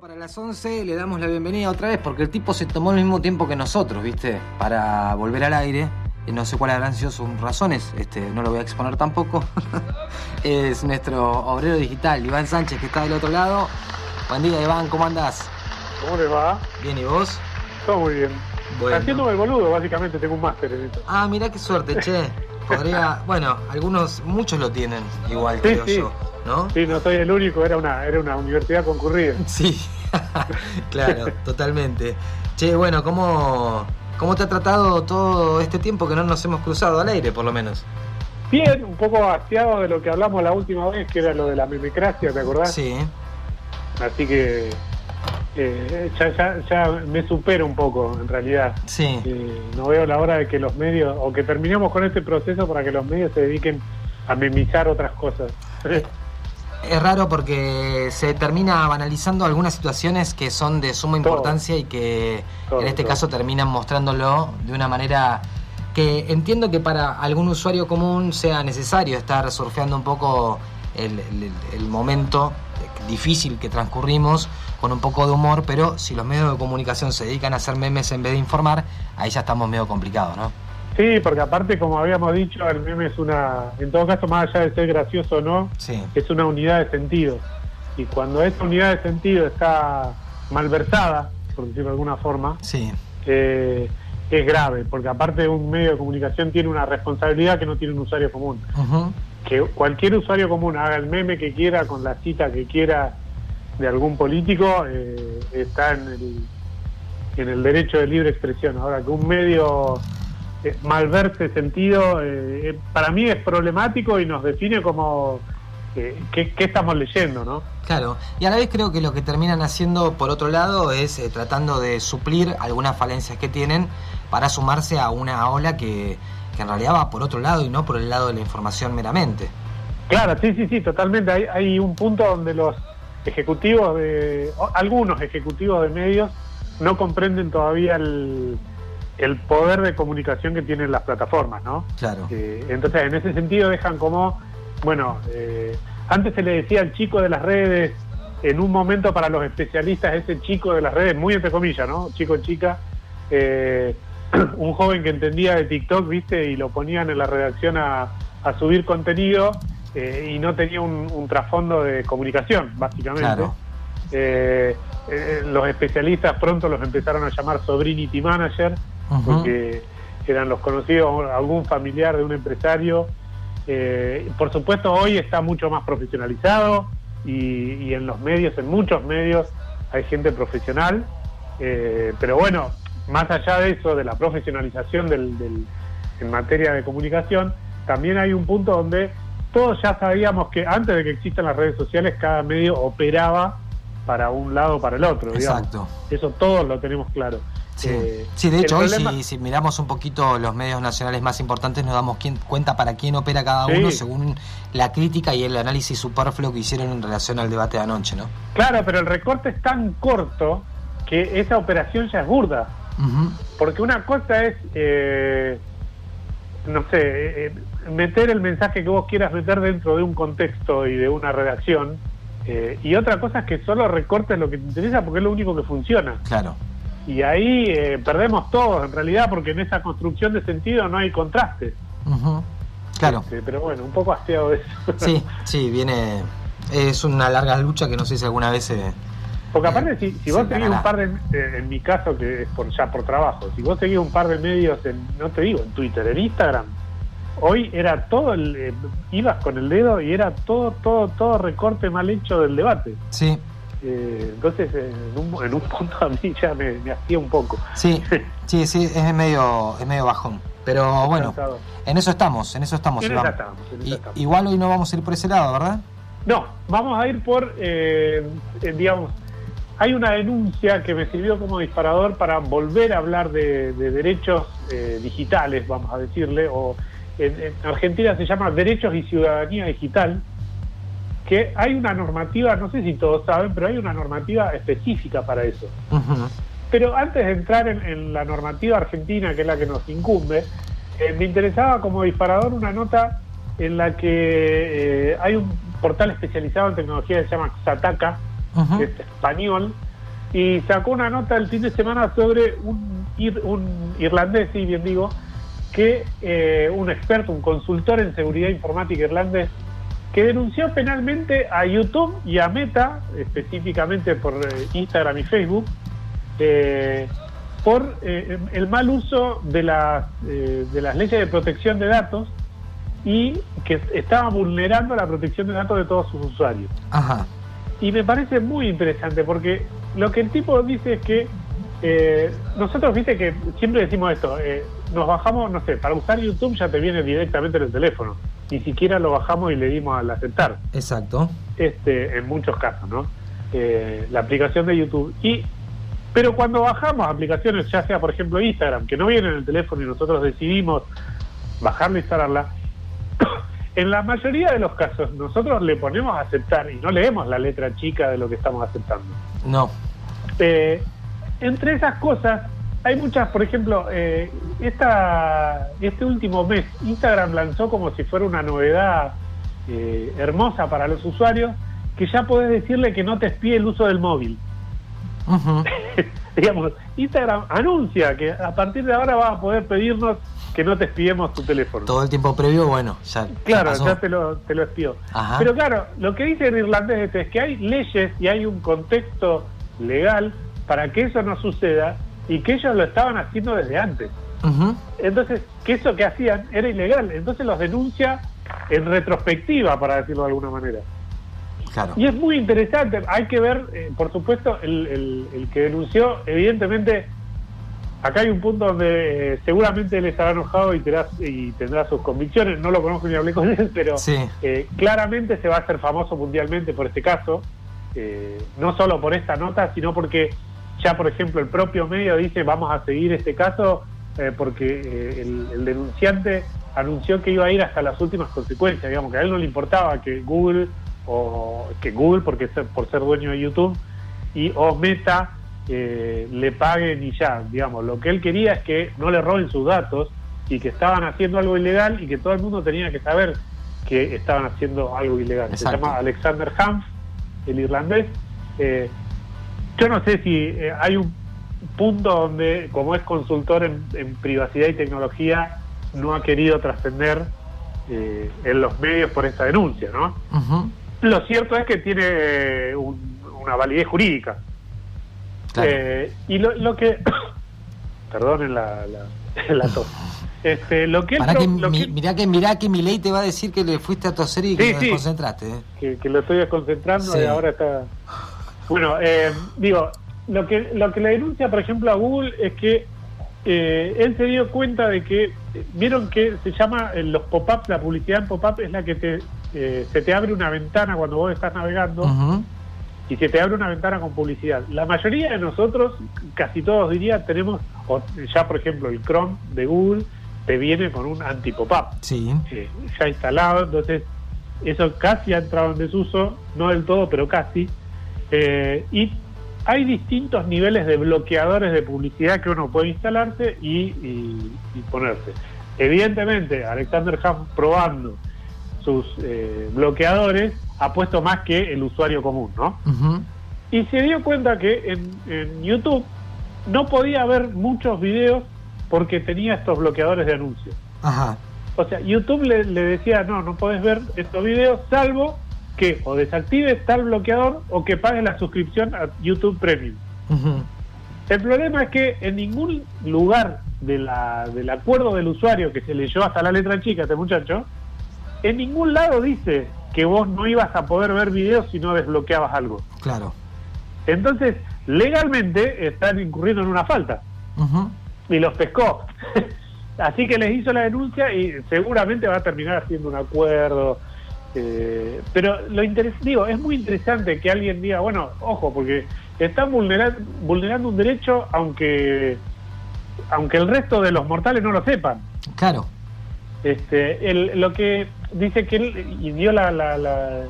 Para las 11 le damos la bienvenida otra vez porque el tipo se tomó el mismo tiempo que nosotros, ¿viste? Para volver al aire. Y no sé cuáles habrán sido sus razones, este, no lo voy a exponer tampoco. es nuestro obrero digital, Iván Sánchez, que está del otro lado. Buen día, Iván, ¿cómo andás? ¿Cómo le va? Bien, ¿y vos? Todo muy bien. Bueno. Haciéndome el boludo, básicamente tengo un máster en esto. Ah, mirá qué suerte, che. Podría, bueno, algunos, muchos lo tienen igual, Sí, creo sí. yo, ¿no? Sí, no soy el único, era una, era una universidad concurrida. Sí, claro, totalmente. Che, bueno, ¿cómo, ¿cómo te ha tratado todo este tiempo que no nos hemos cruzado al aire, por lo menos? Bien, un poco hastiado de lo que hablamos la última vez, que era lo de la memecracia, ¿te acordás? Sí, Así que eh, ya, ya, ya me supero un poco, en realidad. sí. Eh, no veo la hora de que los medios, o que terminemos con este proceso para que los medios se dediquen a memizar otras cosas. Es raro porque se termina banalizando algunas situaciones que son de suma Todo. importancia y que Todo, en este todo. caso terminan mostrándolo de una manera que entiendo que para algún usuario común sea necesario estar surfeando un poco el, el- el momento difícil que transcurrimos con un poco de humor, pero si los medios de comunicación se dedican a hacer memes en vez de informar, ahí ya estamos medio complicados, ¿no? Sí, porque aparte, como habíamos dicho, el meme es una, en todo caso, más allá de ser gracioso o no, Sí, es una unidad de sentido. Y cuando esa unidad de sentido está malversada, por decirlo de alguna forma, sí, eh, es grave, porque aparte un medio de comunicación tiene una responsabilidad que no tiene un usuario común. Que cualquier usuario común haga el meme que quiera con la cita que quiera de algún político, eh, está en el, en el derecho de libre expresión. Ahora, que un medio malverse sentido, eh, eh, para mí es problemático y nos define como eh, qué, qué estamos leyendo, ¿no? Claro, y a la vez creo que lo que terminan haciendo por otro lado es eh, tratando de suplir algunas falencias que tienen para sumarse a una ola que, que en realidad va por otro lado y no por el lado de la información meramente. Claro, sí, sí, sí, totalmente. Hay, hay un punto donde los ejecutivos de, algunos ejecutivos de medios no comprenden todavía el, el poder de comunicación que tienen las plataformas, ¿no? Claro. Eh, entonces, en ese sentido dejan como, bueno, eh, antes se le decía al chico de las redes, en un momento para los especialistas, ese chico de las redes, muy entre comillas, ¿no? Chico, chica, eh, un joven que entendía de TikTok, ¿viste? Y lo ponían en la redacción a, a subir contenido eh, y no tenía un, un trasfondo de comunicación, básicamente. Claro. Eh, los especialistas pronto los empezaron a llamar Sobrinity Manager, Porque eran los conocidos, algún familiar de un empresario. Eh, por supuesto, hoy está mucho más profesionalizado y, y en los medios, en muchos medios, hay gente profesional. Eh, pero bueno, más allá de eso, de la profesionalización del, del- en materia de comunicación, también hay un punto donde todos ya sabíamos que antes de que existan las redes sociales, cada medio operaba para un lado o para el otro. digamos. Exacto. Eso todos lo tenemos claro. Sí, Eh, Sí, de hecho, hoy problema- si, si miramos un poquito los medios nacionales más importantes, nos damos quien- cuenta para quién opera cada Sí. uno según la crítica y el análisis superfluo que hicieron en relación al debate de anoche, ¿no? Claro, pero el recorte es tan corto que esa operación ya es burda. Porque una cosa es, eh, no sé, eh, eh, meter el mensaje que vos quieras meter dentro de un contexto y de una redacción. eh, y otra cosa es que solo recortes lo que te interesa porque es lo único que funciona. Claro. Y ahí eh, perdemos todos, en realidad, porque en esa construcción de sentido no hay contraste. Claro. Este, pero bueno, un poco hastiado de eso. Sí, sí, viene. Es una larga lucha que no sé si alguna vez se. Porque aparte, si, vos seguís un par de, eh, en mi caso, que es por, ya por trabajo, si vos seguís un par de medios, en, no te digo en Twitter, en Instagram, hoy era todo, el, eh, ibas con el dedo y era todo, todo, todo recorte mal hecho del debate. Sí, Eh, entonces, en un, en un punto a mí ya me, me hacía un poco. sí, sí, sí, es medio, es medio bajón. Pero bueno, en eso estamos, en eso estamos, En Iván. esa estamos, en esa Y- estamos. igual hoy no vamos a ir por ese lado, ¿verdad? No, vamos a ir por, eh, eh, digamos, hay una denuncia que me sirvió como disparador para volver a hablar de, de derechos eh, digitales, vamos a decirle, o en, en Argentina se llama Derechos y Ciudadanía Digital, que hay una normativa, no sé si todos saben, pero hay una normativa específica para eso. Pero antes de entrar en, en la normativa argentina, que es la que nos incumbe, eh, me interesaba como disparador una nota en la que eh, hay un portal especializado en tecnología que se llama Xataca, que es español, y sacó una nota el fin de semana sobre un, un irlandés, sí, bien digo, que eh, un experto, un consultor en seguridad informática irlandés, que denunció penalmente a YouTube y a Meta, específicamente por eh, Instagram y Facebook, eh, por el mal uso de las, de las leyes de protección de datos y que estaba vulnerando la protección de datos de todos sus usuarios. Ajá. Y me parece muy interesante porque lo que el tipo dice es que eh, nosotros, viste que siempre decimos esto, eh, nos bajamos, no sé, para usar YouTube ya te viene directamente en el teléfono, ni siquiera lo bajamos y le dimos al aceptar. Exacto. Este, en muchos casos, ¿no? Eh, la aplicación de YouTube. Y, pero cuando bajamos aplicaciones, ya sea por ejemplo Instagram, que no viene en el teléfono y nosotros decidimos bajarla e instalarla, en la mayoría de los casos nosotros le ponemos a aceptar y no leemos la letra chica de lo que estamos aceptando. No. Eh, entre esas cosas, hay muchas, por ejemplo, eh, esta, este último mes Instagram lanzó como si fuera una novedad eh, hermosa para los usuarios, que ya podés decirle que no te espíe el uso del móvil. Digamos, Instagram anuncia que a partir de ahora vas a poder pedirnos que no te espiemos tu teléfono. Todo el tiempo previo, bueno, ya. Claro, ya te lo, te lo espió. Pero claro, lo que dice el irlandés es que hay leyes y hay un contexto legal para que eso no suceda y que ellos lo estaban haciendo desde antes. Entonces, que eso que hacían era ilegal. Entonces los denuncia en retrospectiva, para decirlo de alguna manera. Claro. Y es muy interesante. Hay que ver, eh, por supuesto, el, el, que denunció, evidentemente, acá hay un punto donde eh, seguramente él estará enojado y tendrá, y tendrá sus convicciones. No lo conozco ni hablé con él, pero eh, claramente se va a hacer famoso mundialmente por este caso. no solo por esta nota, sino porque ya, por ejemplo, el propio medio dice vamos a seguir este caso eh, porque eh, el, denunciante anunció que iba a ir hasta las últimas consecuencias, digamos, que a él no le importaba que Google, o que Google, porque por ser dueño de YouTube, y o Meta eh, le paguen y ya, digamos, lo que él quería es que no le roben sus datos y que estaban haciendo algo ilegal y que todo el mundo tenía que saber que estaban haciendo algo ilegal. Se llama Alexander Hanf, el irlandés. Eh, yo no sé si eh, hay un punto donde, como es consultor en, privacidad y tecnología, no ha querido trascender eh, en los medios por esta denuncia, ¿no? Lo cierto es que tiene eh, una validez jurídica. y lo, que... Perdonen la, la, tos. Este, lo que, Mirá que mirá que mi ley te va a decir que le fuiste a toser y que te concentraste. Que, lo estoy desconcentrando y ahora está bueno, eh, digo, lo que, lo que le denuncia, por ejemplo, a Google es que eh, él se dio cuenta de que, vieron que se llama eh, los pop-ups, la publicidad en pop-up es la que te, se te abre una ventana cuando vos estás navegando y se te abre una ventana con publicidad. La mayoría de nosotros, casi todos diría, tenemos, ya por ejemplo el Chrome de Google, te viene con un anti-pop-up sí. ya instalado, entonces eso casi ha entrado en desuso, no del todo, pero casi. Eh, y hay distintos niveles de bloqueadores de publicidad que uno puede instalarse y, ponerse. Evidentemente, Alexander Huff probando sus eh, bloqueadores ha puesto más que el usuario común, ¿no? Y se dio cuenta que en, YouTube no podía ver muchos videos porque tenía estos bloqueadores de anuncios. O sea, YouTube le, le decía, no, no podés ver estos videos salvo que o desactives tal bloqueador o que pagues la suscripción a YouTube Premium. El problema es que en ningún lugar de la, del acuerdo del usuario que se leyó hasta la letra chica este muchacho, en ningún lado dice que vos no ibas a poder ver videos si no desbloqueabas algo. Claro. Entonces, legalmente están incurriendo en una falta. Y los pescó. Así que les hizo la denuncia y seguramente va a terminar haciendo un acuerdo eh, pero lo digo, es muy interesante que alguien diga, bueno, ojo, porque están vulnerando, vulnerando un derecho aunque aunque el resto de los mortales no lo sepan. Claro. Este, lo que dice que él y dio la, la, la,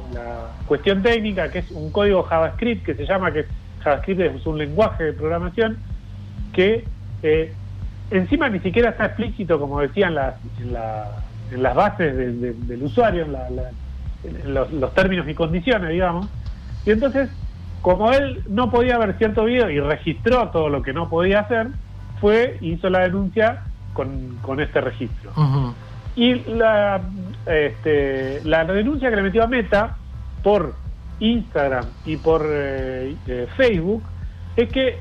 cuestión técnica, que es un código JavaScript que se llama, que JavaScript es un lenguaje de programación, que eh, encima ni siquiera está explícito, como decían las, en, en las bases del usuario, en la, los, términos y condiciones, digamos. Y entonces como él no podía ver cierto video y registró todo lo que no podía hacer, fue hizo la denuncia con, con este registro. Y la, este, la denuncia que le metió a Meta por Instagram y por eh, eh, Facebook es que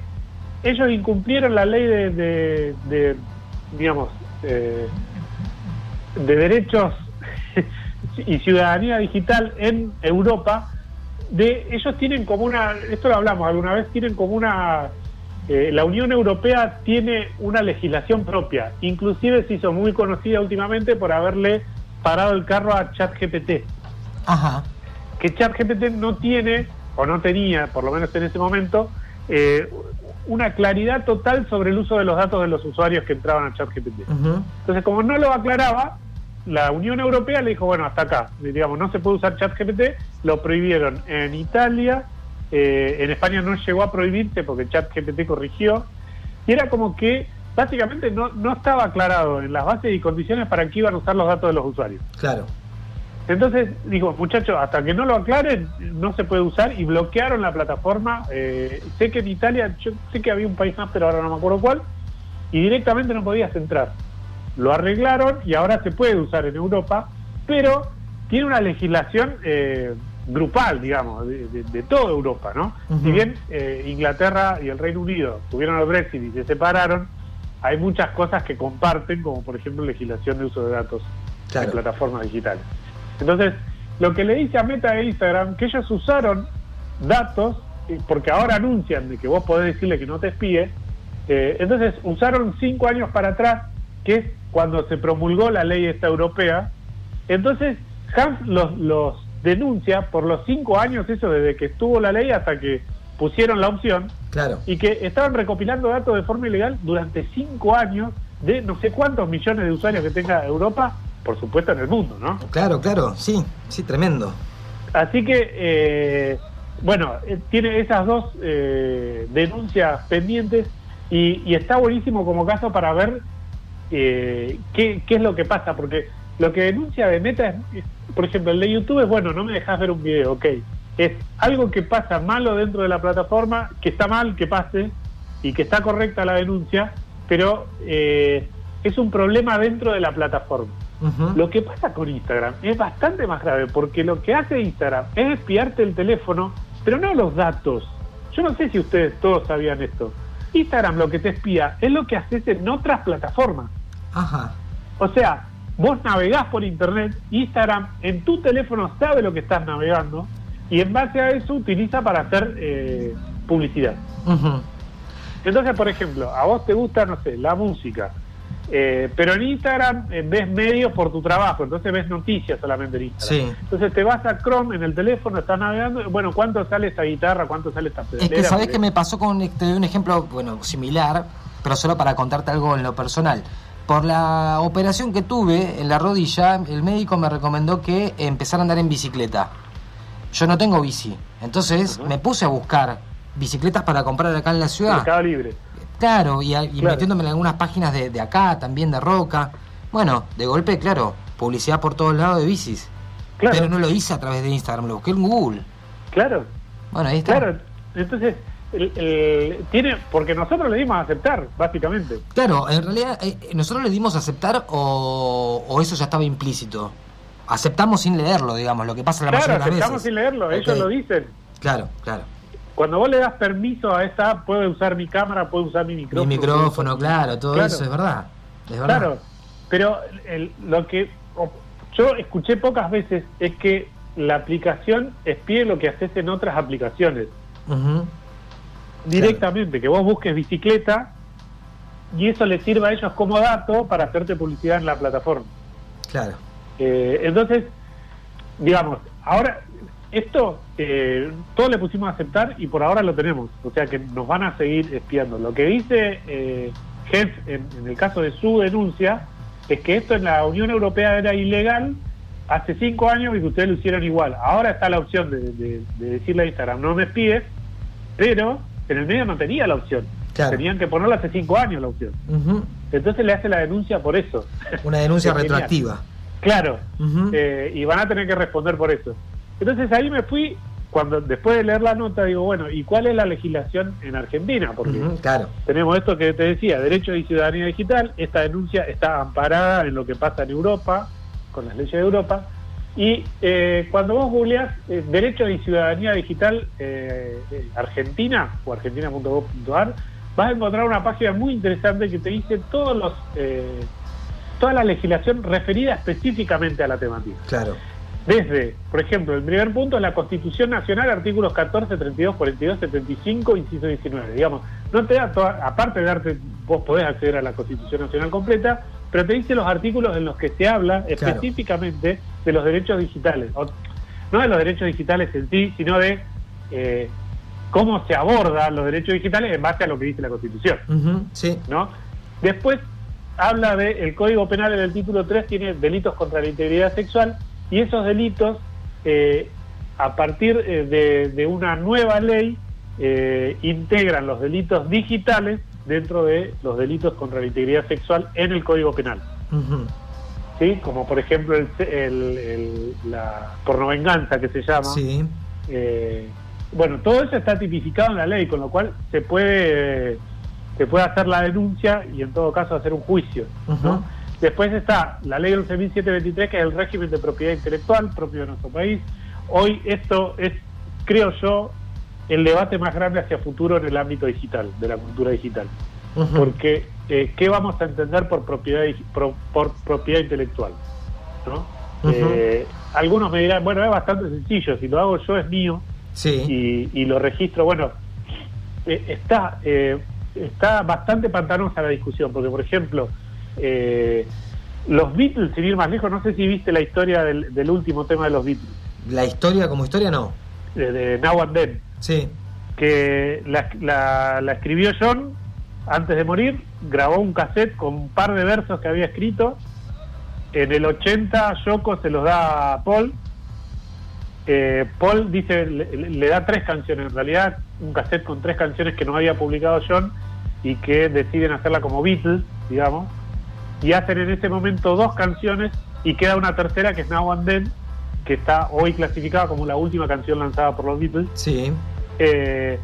ellos incumplieron la ley de, de, digamos, eh, de derechos y ciudadanía digital en Europa. De ellos tienen como una, esto lo hablamos alguna vez, tienen como una la Unión Europea tiene una legislación propia, inclusive se hizo muy conocida últimamente por haberle parado el carro a ChatGPT. Ajá que ChatGPT no tiene, o no tenía, por lo menos en ese momento, eh, una claridad total sobre el uso de los datos de los usuarios que entraban a ChatGPT. Entonces, como no lo aclaraba, la Unión Europea le dijo, bueno, hasta acá, digamos, no se puede usar ChatGPT, lo prohibieron en Italia, eh, en España no llegó a prohibirse porque ChatGPT corrigió, y era como que básicamente no, no estaba aclarado en las bases y condiciones para qué iban a usar los datos de los usuarios. Claro. Entonces, digo, muchachos, hasta que no lo aclaren, no se puede usar y bloquearon la plataforma. Eh, sé que en Italia, yo sé que había un país más, pero ahora no me acuerdo cuál, y directamente no podías entrar. Lo arreglaron y ahora se puede usar en Europa, pero tiene una legislación eh, grupal, digamos, de, toda Europa, ¿no? Si bien eh, Inglaterra y el Reino Unido tuvieron el Brexit y se separaron, hay muchas cosas que comparten, como por ejemplo legislación de uso de datos en plataformas digitales. Entonces, lo que le dice a Meta e Instagram, que ellos usaron datos, porque ahora anuncian de que vos podés decirle que no te espíe, eh, entonces usaron cinco años para atrás, que es cuando se promulgó la ley esta europea, entonces Hans los, los denuncia por los cinco años, eso desde que estuvo la ley hasta que pusieron la opción, claro. y que estaban recopilando datos de forma ilegal durante cinco años de no sé cuántos millones de usuarios que tenga Europa por supuesto, en el mundo, ¿no? Claro, claro, sí, sí, tremendo. Así que, eh, bueno, eh, tiene esas dos eh, denuncias pendientes y, está buenísimo como caso para ver qué, qué, es lo que pasa, porque lo que denuncia de Meta es, por ejemplo, el de YouTube es, bueno, no me dejas ver un video, ok. Es algo que pasa malo dentro de la plataforma, que está mal que pase y que está correcta la denuncia, pero es un problema dentro de la plataforma. Lo que pasa con Instagram es bastante más grave porque lo que hace Instagram es espiarte el teléfono, pero no los datos. Yo no sé si ustedes todos sabían esto. Instagram lo que te espía es lo que haces en otras plataformas. Ajá. O sea, vos navegás por internet, Instagram en tu teléfono sabe lo que estás navegando y en base a eso utiliza para hacer eh, publicidad. Entonces, por ejemplo, a vos te gusta, no sé, la música eh, pero en Instagram eh, ves medios por tu trabajo, entonces ves noticias solamente en Instagram. Entonces te vas a Chrome en el teléfono, estás navegando, bueno, ¿cuánto sale esta guitarra? ¿Cuánto sale esta pedalera? Es que sabés que me pasó con te doy un ejemplo, bueno, similar, pero solo para contarte algo en lo personal. Por la operación que tuve en la rodilla, el médico me recomendó que empezara a andar en bicicleta. Yo no tengo bici, entonces me puse a buscar bicicletas para comprar acá en la ciudad. Mercado Libre. Claro, y, metiéndome en algunas páginas de, acá, también de Roca. Bueno, de golpe, claro, publicidad por todos lados de bicis. Pero no lo hice a través de Instagram, lo busqué en Google. Claro. Bueno, ahí está. Claro, entonces, tiene porque nosotros le dimos a aceptar, básicamente. Claro, en realidad, eh, ¿nosotros le dimos a aceptar o, eso ya estaba implícito? Aceptamos sin leerlo, digamos, lo que pasa la claro, mayoría de las aceptamos sin leerlo, ellos lo dicen. Claro, claro. Cuando vos le das permiso a esta app, puede usar mi cámara, puede usar mi micrófono. Mi micrófono, claro, todo eso es verdad, Claro, pero lo que yo escuché pocas veces es que la aplicación espíe lo que haces en otras aplicaciones. Directamente, que vos busques bicicleta y eso le sirva a ellos como dato para hacerte publicidad en la plataforma. Claro. Eh, entonces, digamos, ahora esto eh, todo le pusimos a aceptar y por ahora lo tenemos. O sea que nos van a seguir espiando. Lo que dice eh, Jeff en, el caso de su denuncia es que esto en la Unión Europea era ilegal hace cinco años y que ustedes lo hicieron igual. Ahora está la opción de, decirle a Instagram, no me espies, pero en el medio no tenía la opción. Tenían que ponerla hace cinco años la opción. Entonces le hace la denuncia por eso. Una denuncia retroactiva. Claro, eh, y van a tener que responder por eso. Entonces ahí me fui cuando después de leer la nota digo, bueno, ¿y cuál es la legislación en Argentina? Porque claro. tenemos esto que te decía, derecho y ciudadanía digital, esta denuncia está amparada en lo que pasa en Europa, con las leyes de Europa, y eh, cuando vos googleás eh, derecho y ciudadanía digital eh, Argentina o argentina.gov.ar, vas a encontrar una página muy interesante que te dice todos los toda la legislación referida específicamente a la temática. Claro. Desde, por ejemplo, el primer punto es la Constitución Nacional, artículos 14, 32, 42, 75, inciso 19. Digamos, no te da toda, aparte de darte, vos podés acceder a la Constitución Nacional completa, pero te dice los artículos en los que se habla específicamente de los derechos digitales. O- no de los derechos digitales en sí, sino de eh, cómo se abordan los derechos digitales en base a lo que dice la Constitución. Sí. ¿no? Después habla de el Código Penal en el título 3 tiene delitos contra la integridad sexual y esos delitos eh, a partir eh, de, de una nueva ley eh, integran los delitos digitales dentro de los delitos contra la integridad sexual en el Código Penal. ¿sí? Como por ejemplo el, el- el- la pornovenganza que se llama. Sí. Eh, bueno, todo eso está tipificado en la ley, con lo cual se puede se puede hacer la denuncia y en todo caso hacer un juicio. Después está la ley 11.723, que es el régimen de propiedad intelectual propio de nuestro país. Hoy esto es, creo yo, el debate más grande hacia futuro en el ámbito digital, de la cultura digital. Porque, eh, ¿qué vamos a entender por propiedad, por propiedad intelectual? Eh, algunos me dirán, bueno, es bastante sencillo, si lo hago yo es mío, Sí. y, y lo registro. Bueno, eh, está está bastante pantanosa la discusión, porque por ejemplo, los Beatles, sin ir más lejos, no sé si viste la historia del, del último tema de los Beatles, La historia como historia no. de, de Now and Then, Sí. que la, la- la escribió John antes de morir, grabó un cassette con un par de versos que había escrito. En el 80 Yoko se los da a Paul. Eh, Paul dice, le, le da tres canciones, en realidad un cassette con tres canciones que no había publicado John y que deciden hacerla como Beatles, digamos, y hacen en ese momento dos canciones y queda una tercera que es Now and Then, que está hoy clasificada como la última canción lanzada por los Beatles. Sí. Eh,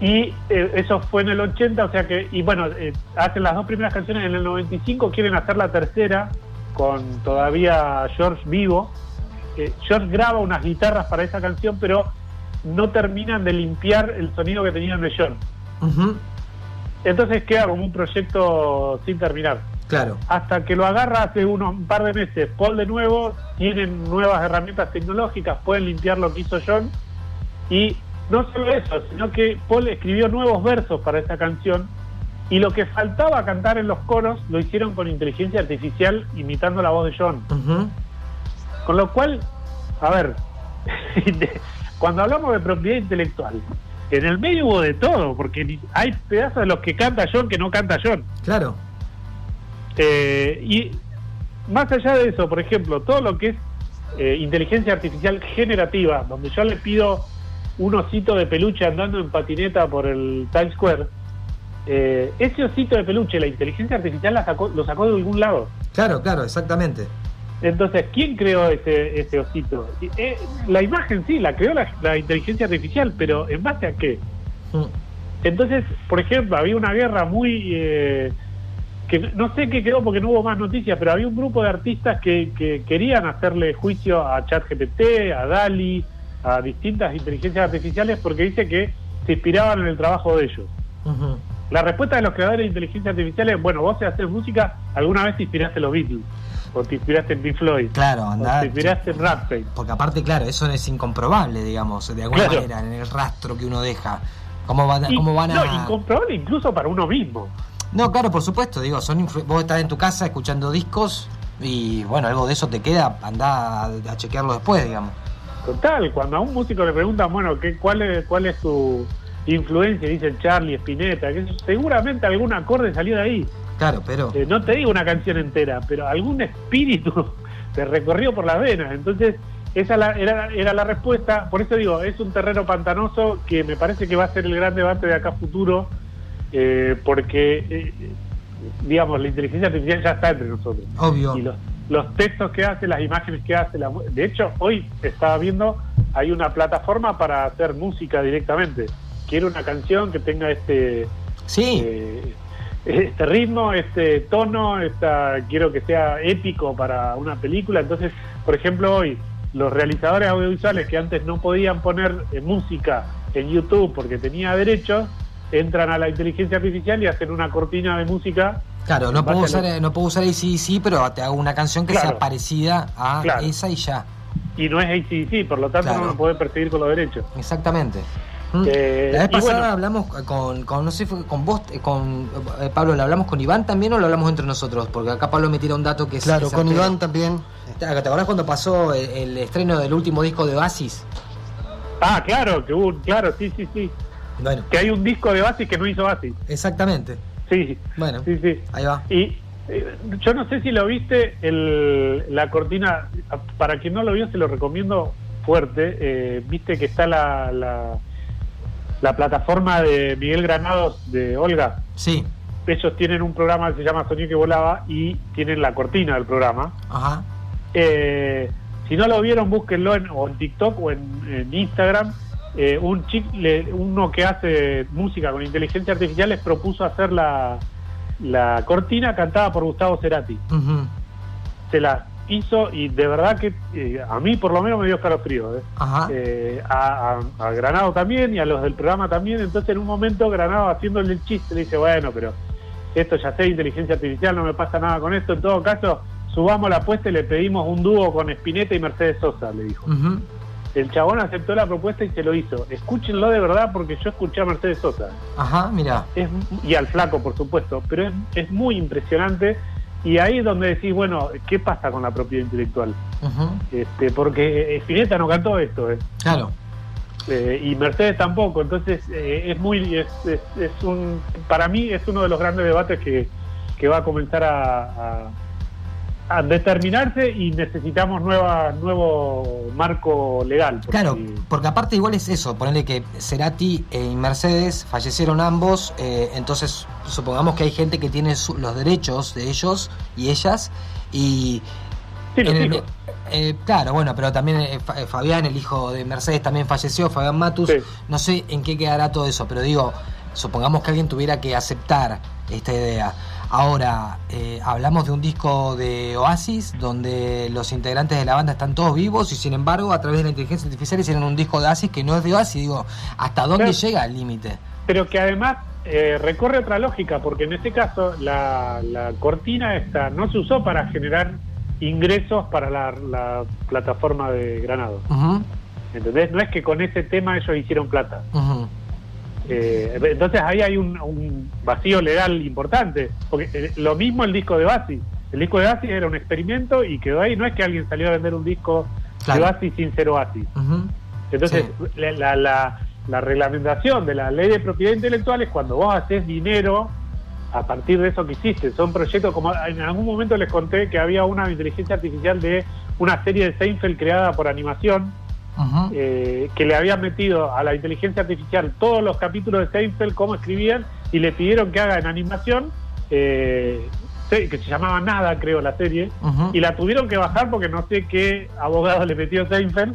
y eh, eso fue en el 80, o sea que, y bueno, eh, hacen las dos primeras canciones en el 95, quieren hacer la tercera con todavía George vivo. George graba unas guitarras para esa canción, pero no terminan de limpiar el sonido que tenían de John. Ujú. Entonces queda como un proyecto sin terminar. Claro. Hasta que lo agarra hace unos un par de meses Paul de nuevo, tienen nuevas herramientas tecnológicas, pueden limpiar lo que hizo John. Y no solo eso, sino que Paul escribió nuevos versos para esa canción. Y lo que faltaba cantar en los coros lo hicieron con inteligencia artificial imitando la voz de John. Con lo cual, a ver, cuando hablamos de propiedad intelectual, en el medio hubo de todo, porque hay pedazos de los que canta John que no canta John. Claro. Eh, y más allá de eso, por ejemplo, todo lo que es eh, inteligencia artificial generativa, donde yo le pido un osito de peluche andando en patineta por el Times Square, eh, ese osito de peluche, la inteligencia artificial la sacó, lo sacó de algún lado. Claro, claro, exactamente. Entonces, ¿quién creó ese, ese osito? Eh, la imagen sí, la creó la, la inteligencia artificial, pero ¿en base a qué? Mm. Entonces, por ejemplo, había una guerra muy... eh, que no sé qué quedó porque no hubo más noticias, pero había un grupo de artistas que, que querían hacerle juicio a ChatGPT, a DALI, a distintas inteligencias artificiales porque dice que se inspiraban en el trabajo de ellos. La respuesta de los creadores de inteligencia artificial es, bueno, vos si haces música, alguna vez te inspiraste en los Beatles, o te inspiraste en Pink Floyd, Claro, o anda. te inspiraste en Rammstein. Porque aparte, claro, eso es incomprobable, digamos, de alguna Claro. manera, en el rastro que uno deja. ¿Cómo van, Y- cómo van a.? No, incomprobable incluso para uno mismo. No, claro, por supuesto, digo, son vos estás en tu casa escuchando discos y bueno, algo de eso te queda, anda a, a chequearlo después, digamos. Total, cuando a un músico le preguntan, bueno, ¿qué, cuál, es, ¿cuál es tu influencia? Dicen Charlie, Spinetta, que seguramente algún acorde salió de ahí. Claro, pero. Eh, no te digo una canción entera, pero algún espíritu te recorrió por las venas. Entonces, esa la- era, era la respuesta. Por eso digo, es un terreno pantanoso que me parece que va a ser el gran debate de acá a futuro, eh, porque, eh, digamos, la inteligencia artificial ya está entre nosotros. Obvio. Y los, los textos que hace, las imágenes que hace, la de hecho, hoy estaba viendo hay una plataforma para hacer música directamente. Quiero una canción que tenga este, Sí, eh, este ritmo, este tono, esta, quiero que sea épico para una película. Entonces, por ejemplo, hoy los realizadores audiovisuales que antes no podían poner eh, música en YouTube porque tenía derechos, entran a la inteligencia artificial y hacen una cortina de música. Claro, no en puedo usar, lo- no puedo usar ACDC, pero te hago una canción que sea parecida a Claro. esa y ya. Y no es ACDC, por lo tanto Claro. no lo pueden perseguir con los derechos. Exactamente. Mm. Eh, la vez pasada bueno. hablamos con, con, no sé, fue con vos, eh, con eh, Pablo, ¿lo hablamos con Iván también o lo hablamos entre nosotros? Porque acá Pablo me tira un dato que es... Claro, es con. Iván también. ¿Te te acordás cuando pasó el, el estreno del último disco de Oasis? Ah, claro, que hubo, claro, sí, sí, sí. Bueno, Que hay un disco de Basis que no hizo Basis. exactamente. Sí, Bueno, sí, sí. ahí va. Y eh, yo no sé si lo viste, el, la cortina, para quien no lo vio se lo recomiendo fuerte, eh, viste que está la, la, la plataforma de Miguel Granados de Olga. Sí, Ellos tienen un programa que se llama Soñé que volaba y tienen la cortina del programa. ajá. Eh, si no lo vieron, búsquenlo en, o en TikTok o en, en Instagram. Eh, un chic, le- uno que hace música con inteligencia artificial les propuso hacer la, la cortina cantada por Gustavo Cerati. Se la hizo y de verdad que eh, a mí por lo menos me dio escalofrío. ¿eh? Eh, a, a- a Granado también y a los del programa también. Entonces en un momento Granado haciéndole el chiste le dice, bueno, pero esto ya sé, inteligencia artificial, no me pasa nada con esto. En todo caso, subamos la apuesta y le pedimos un dúo con Spinetta y Mercedes Sosa, le dijo. El chabón aceptó la propuesta y se lo hizo. Escúchenlo de verdad porque yo escuché a Mercedes Sosa. Ajá, mira. Y al flaco, por supuesto, pero es, es muy impresionante. Y ahí es donde decís, bueno, ¿qué pasa con la propiedad intelectual? Este, porque Spinetta no cantó esto, ¿eh? Claro. Eh, y Mercedes tampoco, entonces eh, es muy, es, es- es un, para mí es uno de los grandes debates que, que va a comenzar a, a- a determinarse y necesitamos nueva, nuevo marco legal. porque- Claro, porque aparte igual es eso, ponerle que Cerati y Mercedes fallecieron ambos, eh, entonces supongamos que hay gente que tiene su- los derechos de ellos y ellas, y Sí, los el- eh, claro, bueno, pero también eh, eh, Fabián, el hijo de Mercedes, también falleció, Fabián Matus, Sí. no sé en qué quedará todo eso, pero digo, supongamos que alguien tuviera que aceptar esta idea. Ahora, eh, hablamos de un disco de Oasis donde los integrantes de la banda están todos vivos y sin embargo a través de la inteligencia artificial hicieron un disco de Oasis que no es de Oasis. Digo, ¿hasta dónde llega el límite? Pero que además eh, recorre otra lógica, porque en este caso la, la cortina esta no se usó para generar ingresos para la, la plataforma de Granado. Ujú, ¿Entendés? No es que con ese tema ellos hicieron plata. ujú. Eh, entonces ahí hay un, un vacío legal importante, porque eh, lo mismo el disco de Basi. El disco de Basi era un experimento y quedó ahí. No es que alguien salió a vender un disco Claro. de Basi sin ser. Ujú. Entonces, Sí. la, la, la- la reglamentación de la ley de propiedad intelectual es cuando vos haces dinero a partir de eso que hiciste. Son proyectos como en algún momento les conté que había una inteligencia artificial de una serie de Seinfeld creada por animación Eh, que le habían metido a la inteligencia artificial todos los capítulos de Seinfeld, cómo escribían, y le pidieron que haga en animación, eh, que se llamaba Nada, creo, la serie, y la tuvieron que bajar porque no sé qué abogado le metió Seinfeld,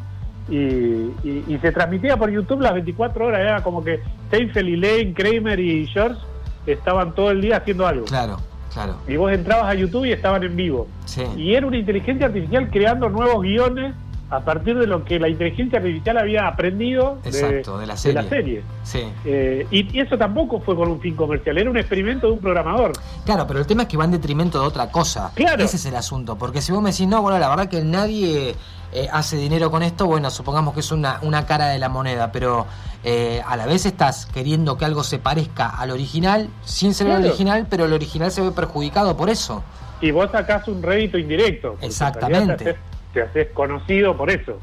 y, y- y se transmitía por YouTube las 24 horas, era como que Seinfeld y Lane, Kramer y George estaban todo el día haciendo algo. Claro, claro. Y vos entrabas a YouTube y estaban en vivo. Sí. Y era una inteligencia artificial creando nuevos guiones a partir de lo que la inteligencia artificial había aprendido de, Exacto, de la de la serie. Sí. Eh, y, y eso tampoco fue con un fin comercial, era un experimento de un programador. Claro, pero el tema es que va en detrimento de otra cosa. Claro. Ese es el asunto. Porque si vos me decís, no, bueno, la verdad que nadie eh, hace dinero con esto, bueno, supongamos que es una, una cara de la moneda, pero eh, a la vez estás queriendo que algo se parezca al original, sin ser el original, pero el original se ve perjudicado por eso. Y vos sacás un rédito indirecto. Exactamente. Te haces, conocido por eso.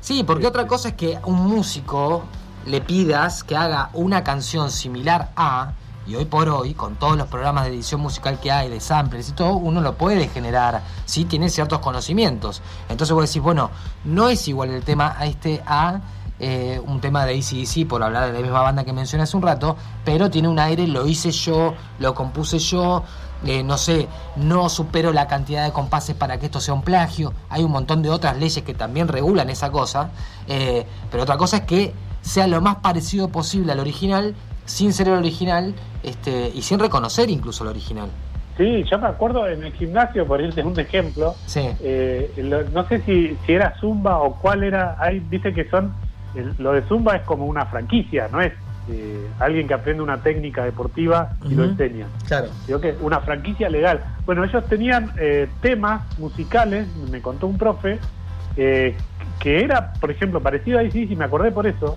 Sí, porque otra cosa es que un músico le pidas que haga una canción similar a, y hoy por hoy, con todos los programas de edición musical que hay, de samplers y todo, uno lo puede generar, si tiene ciertos conocimientos. Entonces vos decís, bueno, no es igual el tema a este a eh, un tema de ACDC, por hablar de la misma banda que mencioné hace un rato, pero tiene un aire, lo hice yo, lo compuse yo, eh, no sé, no supero la cantidad de compases para que esto sea un plagio, hay un montón de otras leyes que también regulan esa cosa, eh, pero otra cosa es que sea lo más parecido posible al original, sin ser el original este, y sin reconocer incluso el original. Sí, yo me acuerdo en el gimnasio, por irte un ejemplo, eh, no sé si, si era Zumba o cuál era, hay, dice que son, lo de Zumba es como una franquicia, no es eh, alguien que aprende una técnica deportiva y lo enseña. Claro. Digo que una franquicia legal. Bueno, ellos tenían eh, temas musicales, me contó un profe, que era, por ejemplo, parecido a sí, y me acordé por eso,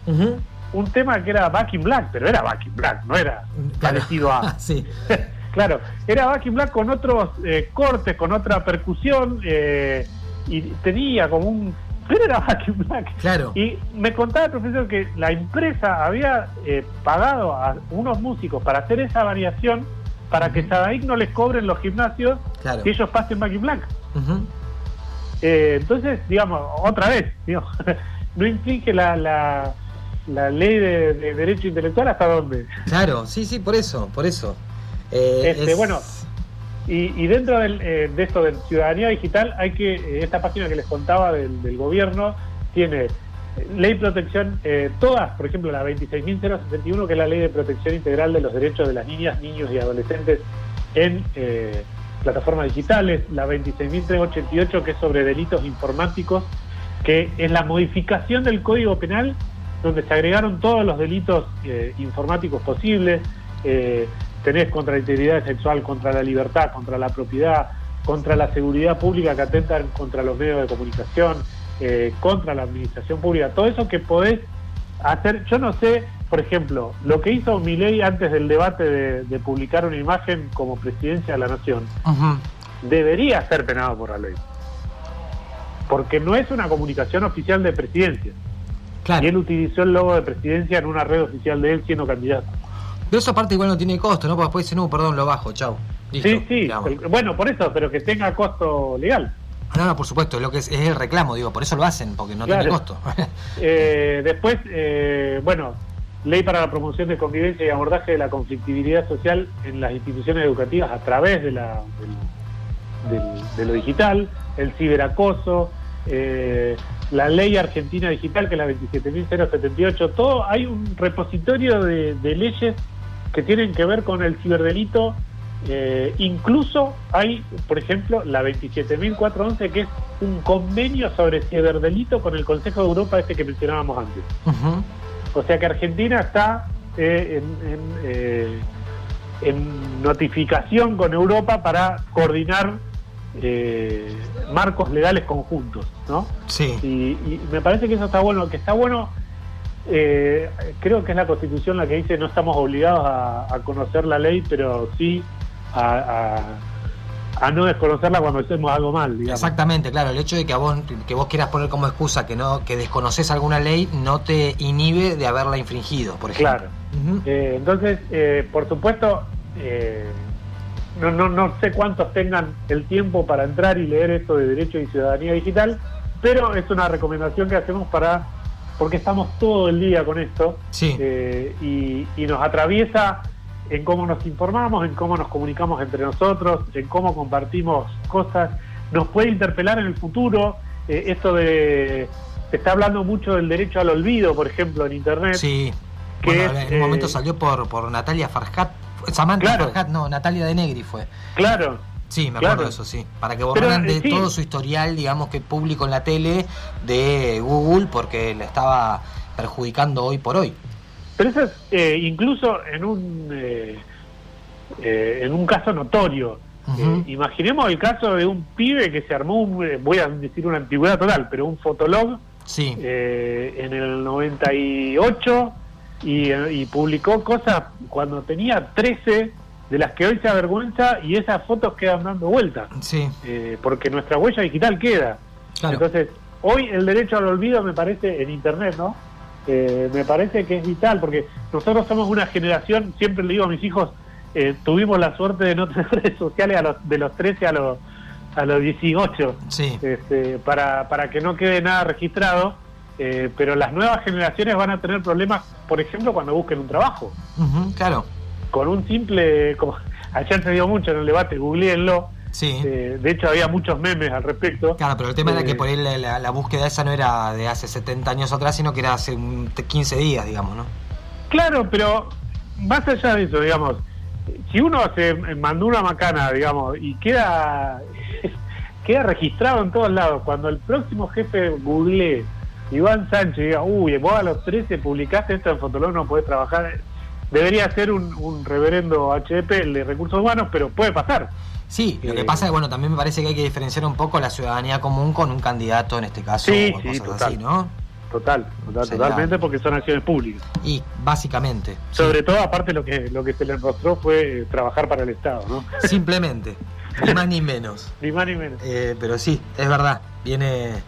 un tema que era Back in Black, pero era Back in Black, no era parecido a... sí. Claro, era Back in Black con otros eh, cortes, con otra percusión, eh, y tenía como un... Pero era Black. Claro. Y me contaba el profesor que la empresa había eh, pagado a unos músicos para hacer esa variación para que Sadaik no les cobren los gimnasios y ellos pasen Back in Black. entonces, digamos, otra vez, no inflige la, la, la ley de, de, derecho intelectual hasta dónde. Claro, sí, sí, por eso, por eso. Eh, este, Bueno, y, dentro eh, de esto de ciudadanía digital, hay que, eh, esta página que les contaba del, gobierno, tiene ley protección, todas, por ejemplo, la 26.061, que es la ley de protección integral de los derechos de las niñas, niños y adolescentes en plataformas digitales, la 26.388, que es sobre delitos informáticos, que es la modificación del Código Penal, donde se agregaron todos los delitos informáticos posibles, tenés contra la integridad sexual, contra la libertad, contra la propiedad, contra la seguridad pública que atentan contra los medios de comunicación, eh, contra la administración pública, todo eso que podés hacer, yo no sé, por ejemplo, lo que hizo Milei antes del debate de, publicar una imagen como presidencia de la nación, debería ser penado por la ley. Porque no es una comunicación oficial de presidencia. Y él utilizó el logo de presidencia en una red oficial de él siendo candidato. Pero eso aparte igual no tiene costo, ¿no? Porque después dice, no, perdón, lo bajo, chao. sí, sí, bueno, por eso, pero que tenga costo legal. No, no, por supuesto, lo que es, el reclamo, digo, por eso lo hacen, porque no tiene costo. eh, después, eh, bueno, ley para la promoción de convivencia y abordaje de la conflictividad social en las instituciones educativas a través de, la, de lo digital, el ciberacoso, eh, la ley argentina digital, que es la 27.078, todo, hay un repositorio de, de leyes que tienen que ver con el ciberdelito. Eh, incluso hay, por ejemplo, la 27.411, que es un convenio sobre ciberdelito con el Consejo de Europa, este que mencionábamos antes. O sea que Argentina está eh, en, eh, en, notificación con Europa para coordinar marcos legales conjuntos, ¿no? Sí. y, me parece que eso está bueno, que está bueno eh, creo que es la Constitución la que dice no estamos obligados a, conocer la ley, pero sí a, no desconocerla cuando hacemos algo mal. Exactamente, claro. El hecho de que, vos, que vos quieras poner como excusa que no que desconoces alguna ley no te inhibe de haberla infringido, por ejemplo. Claro. Eh, entonces, eh, por supuesto, no, no, no sé cuántos tengan el tiempo para entrar y leer esto de Derecho y Ciudadanía Digital, pero es una recomendación que hacemos para porque estamos todo el día con esto eh, y, nos atraviesa en cómo nos informamos, en cómo nos comunicamos entre nosotros, en cómo compartimos cosas, nos puede interpelar en el futuro, eh, esto de, se está hablando mucho del derecho al olvido, por ejemplo, en Internet. Sí, que en un momento eh, salió por, por Natalia Farhat, Samantha Farhat, no, Natalia de Negri fue. Claro, Sí, me acuerdo de eso, sí. Para que borraran de todo su historial, digamos, que público en la tele de Google porque le estaba perjudicando hoy por hoy. Pero eso es eh, incluso en un, eh, eh, en un caso notorio. imaginemos el caso de un pibe que se armó, un, voy a decir una antigüedad total, pero un fotolog sí. en el 98 y, y publicó cosas cuando tenía 13 de las que hoy se avergüenza y esas fotos quedan dando vueltas. Sí. Eh, porque nuestra huella digital queda. Entonces, hoy el derecho al olvido me parece en Internet, ¿no? Eh, me parece que es vital, porque nosotros somos una generación, siempre le digo a mis hijos, eh, tuvimos la suerte de no tener redes sociales a los, de los 13 a los, a los 18, sí. este, para, para que no quede nada registrado. eh, pero las nuevas generaciones van a tener problemas, por ejemplo, cuando busquen un trabajo. claro. Con un simple, como ayer se dio mucho en el debate, googleenlo. Sí. Eh, de hecho, había muchos memes al respecto. Claro, pero el tema era que por ahí la, búsqueda esa no era de hace 70 años atrás, sino que era hace 15 días, digamos, ¿no? Claro, pero más allá de eso, digamos, si uno se mandó una macana, digamos, y queda queda registrado en todos lados, cuando el próximo jefe google Iván Sánchez diga, uy, vos a los 13 publicaste esto en Fotolog, no podés trabajar, debería ser un, reverendo HDP el de recursos humanos, pero puede pasar. Sí, lo que eh, pasa es bueno, también me parece que hay que diferenciar un poco la ciudadanía común con un candidato, en este caso, sí, o cosas así, ¿no? Total, totalmente, porque son acciones públicas. Y básicamente. Sobre todo, aparte, lo que lo que se le mostró fue eh, trabajar para el Estado, ¿no? Simplemente, ni más ni menos. ni más ni menos. Eh, pero sí, es verdad, viene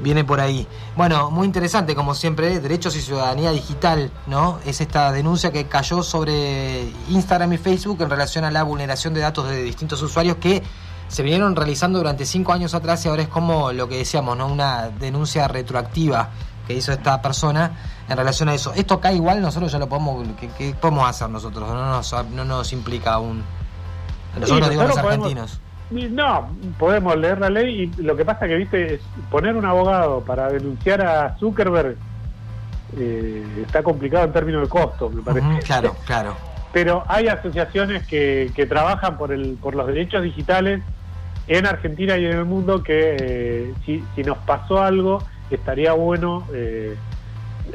viene por ahí. Bueno, muy interesante, como siempre, Derechos y Ciudadanía Digital, ¿no? Es esta denuncia que cayó sobre Instagram y Facebook en relación a la vulneración de datos de distintos usuarios que se vinieron realizando durante cinco años atrás y ahora es como lo que decíamos, ¿no? Una denuncia retroactiva que hizo esta persona en relación a eso. Esto acá igual nosotros ya lo podemos, ¿qué, podemos hacer nosotros? No nos, no nos implica un... Nosotros, digo, los argentinos. No, podemos leer la ley y lo que pasa que, viste, es poner un abogado para denunciar a Zuckerberg eh, está complicado en términos de costo, me parece. claro, claro. Pero hay asociaciones que, que trabajan por, el, por los derechos digitales en Argentina y en el mundo que eh, si, si, nos pasó algo estaría bueno eh,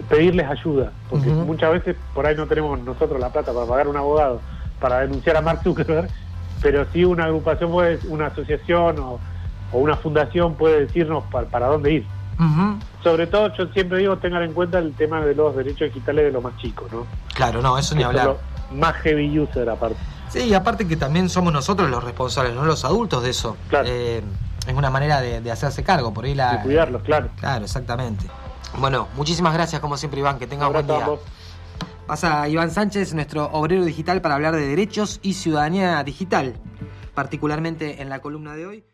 pedirles ayuda, porque muchas veces por ahí no tenemos nosotros la plata para pagar un abogado para denunciar a Mark Zuckerberg, pero sí una agrupación, puede, una asociación o, una fundación puede decirnos para, dónde ir. Sobre todo, yo siempre digo, tengan en cuenta el tema de los derechos digitales de los más chicos, ¿no? Claro, no, eso ni hablar. Más heavy user aparte. Sí, y aparte que también somos nosotros los responsables, no los adultos de eso. Claro. Eh, es una manera de, hacerse cargo, por ahí la... De cuidarlos, claro. Claro, exactamente. Bueno, muchísimas gracias como siempre Iván, que tenga buen día. Pasa Iván Sánchez, nuestro obrero digital, para hablar de derechos y ciudadanía digital, particularmente en la columna de hoy.